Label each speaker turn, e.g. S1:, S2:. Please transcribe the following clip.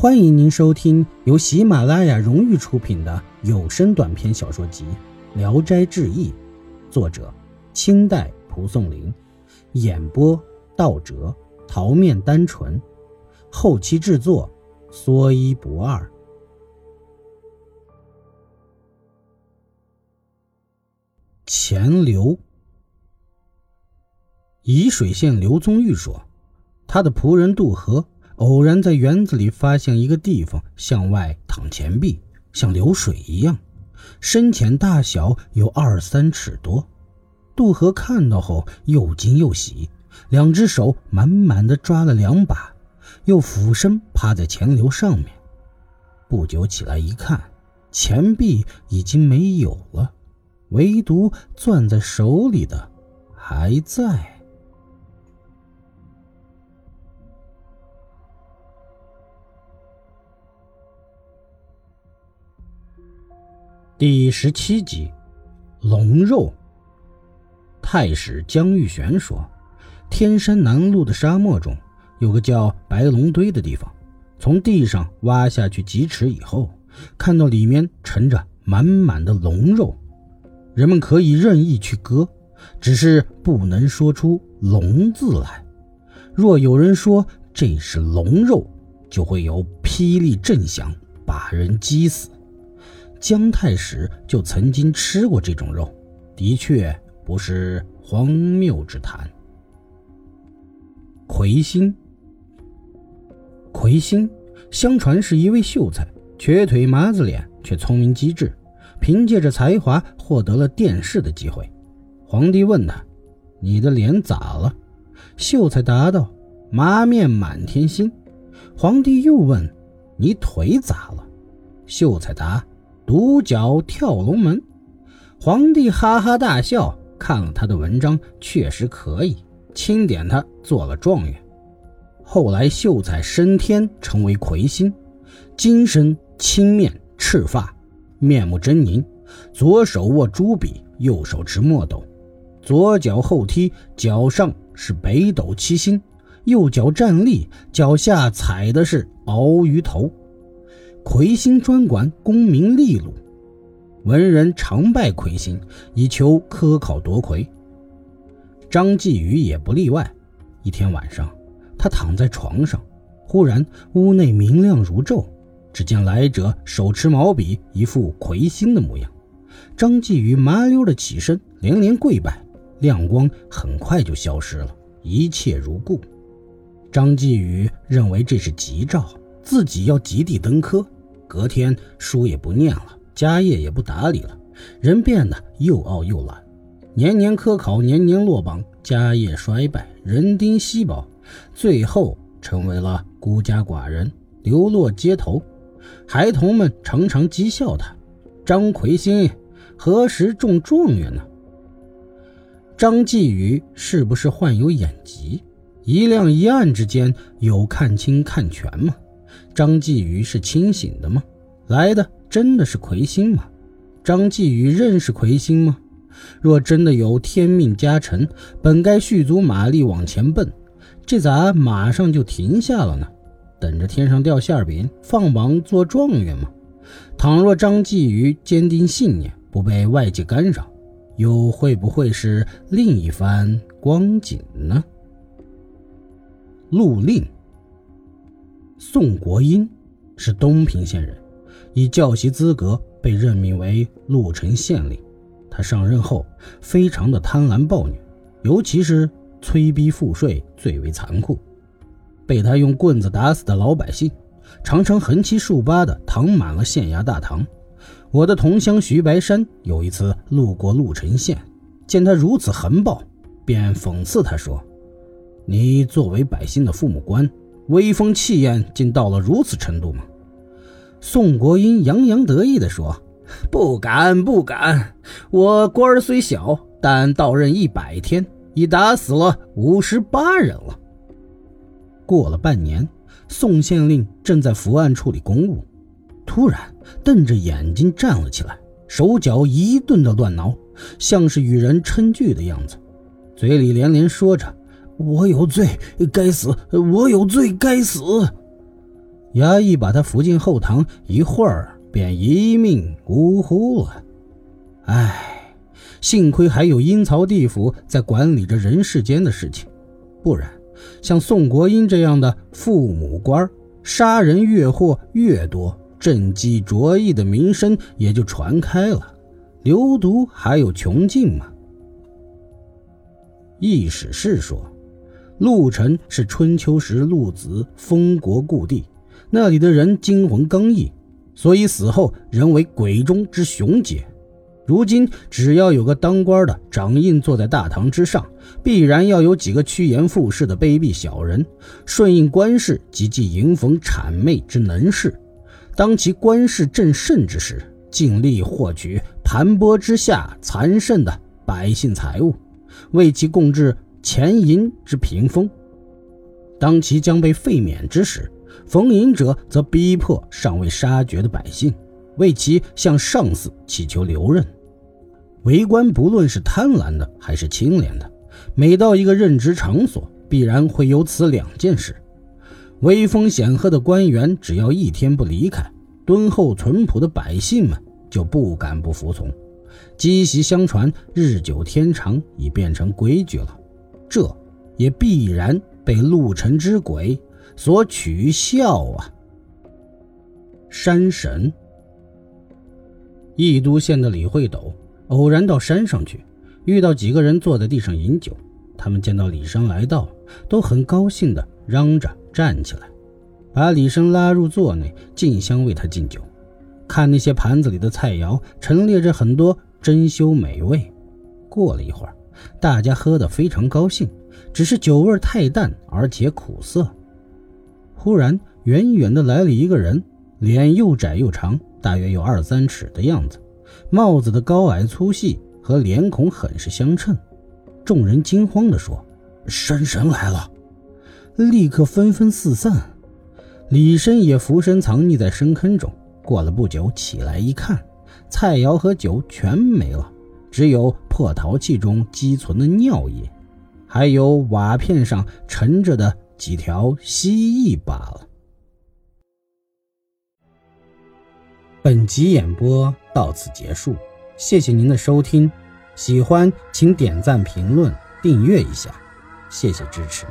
S1: 欢迎您收听由喜马拉雅荣誉出品的有声短篇小说集《聊斋志异》，作者清代蒲松龄，演播道哲、桃面单纯，后期制作说一不二。钱刘，沂水县刘宗玉说，他的仆人渡河。偶然在园子里发现一个地方，向外淌钱币，像流水一样，深浅大小有二三尺多。杜河看到后又惊又喜，两只手满满的抓了两把，又俯身趴在钱流上面。不久起来一看，钱币已经没有了，唯独攥在手里的还在。第十七集，龙肉。太史江玉玄说，天山南麓的沙漠中有个叫白龙堆的地方，从地上挖下去几尺以后，看到里面盛着满满的龙肉，人们可以任意去割，只是不能说出“龙”字来。若有人说这是龙肉，就会有霹雳震响，把人击死。姜太史就曾经吃过这种肉，的确不是荒谬之谈。魁星，魁星，相传是一位秀才，瘸腿麻子脸，却聪明机智，凭借着才华获得了殿试的机会。皇帝问他：“你的脸咋了？”秀才答道：“麻面满天星。”皇帝又问：“你腿咋了？”秀才答。独角跳龙门，皇帝哈哈大笑，看了他的文章，确实可以，钦点他做了状元。后来秀才升天，成为魁星，金身青面赤发，面目狰狞，左手握朱笔，右手持墨斗，左脚后踢，脚上是北斗七星，右脚站立，脚下踩的是鳌鱼头。魁星专管功名利禄，文人常拜魁星，以求科考夺魁。张继宇也不例外。一天晚上，他躺在床上，忽然屋内明亮如昼，只见来者手持毛笔，一副魁星的模样。张继宇麻溜的起身，连连跪拜，亮光很快就消失了，一切如故。张继宇认为这是吉兆。自己要极地登科，隔天书也不念了，家业也不打理了，人变得又傲又懒，年年科考，年年落榜，家业衰败，人丁稀薄，最后成为了孤家寡人，流落街头。孩童们常常讥笑他：“张魁星何时中状元呢？”张继宇是不是患有眼疾？一亮一暗之间有看清看全吗？张继宇是清醒的吗？来的真的是魁星吗？张继宇认识魁星吗？若真的有天命加成，本该蓄足马力往前奔，这咋马上就停下了呢？等着天上掉馅饼，放榜做状元吗？倘若张继宇坚定信念，不被外界干扰，又会不会是另一番光景呢？陆令。宋国英是东平县人，以教习资格被任命为鹿城县令。他上任后非常的贪婪暴虐，尤其是催逼赋税最为残酷。被他用棍子打死的老百姓，常常横七竖八的躺满了县衙大堂。我的同乡徐白山有一次路过鹿城县，见他如此横暴，便讽刺他说：“你作为百姓的父母官。”威风气焰竟到了如此程度吗？宋国英洋洋得意地说：“不敢，不敢。我官儿虽小，但到任一百天，已打死了五十八人了。”过了半年，宋县令正在伏案处理公务，突然瞪着眼睛站了起来，手脚一顿的乱挠，像是与人称句的样子，嘴里连连说着。我有罪，该死！我有罪，该死！衙役把他扶进后堂，一会儿便一命呜呼了。唉，幸亏还有阴曹地府在管理着人世间的事情，不然像宋国英这样的父母官，杀人越货越多，政绩卓异的名声也就传开了，流毒还有穷尽吗？易史是说，陆城是春秋时陆子封国故地。那里的人精魂刚毅，所以死后人为鬼中之雄杰。如今只要有个当官的掌印坐在大堂之上，必然要有几个趋炎附势的卑鄙小人，顺应官事及即迎逢谄媚之能事。当其官势正盛之时，尽力获取盘剥之下残剩的百姓财物，为其供置钱淫之屏风。当其将被废免之时，逢淫者则逼迫尚未杀绝的百姓，为其向上司祈求留任。为官不论是贪婪的还是清廉的，每到一个任职场所，必然会有此两件事。威风显赫的官员只要一天不离开，敦厚淳朴的百姓们就不敢不服从。积习相传，日久天长，已变成规矩了。这也必然被陆城之鬼。所取笑啊！山神，义都县的李会斗偶然到山上去，遇到几个人坐在地上饮酒。他们见到李生来到，都很高兴的嚷着站起来，把李生拉入座内，竞相为他敬酒。看那些盘子里的菜肴，陈列着很多珍馐美味。过了一会儿，大家喝得非常高兴，只是酒味太淡，而且苦涩。忽然，远远的来了一个人，脸又窄又长，大约有二三尺的样子，帽子的高矮粗细和脸孔很是相称。众人惊慌地说：“山神来了！”立刻纷纷四散。李深也俯身藏匿在深坑中。过了不久，起来一看，菜肴和酒全没了，只有破陶器中积存的尿液，还有瓦片上沉着的。几条蜥蜴罢了。本集演播到此结束，谢谢您的收听，喜欢请点赞、评论、订阅一下，谢谢支持。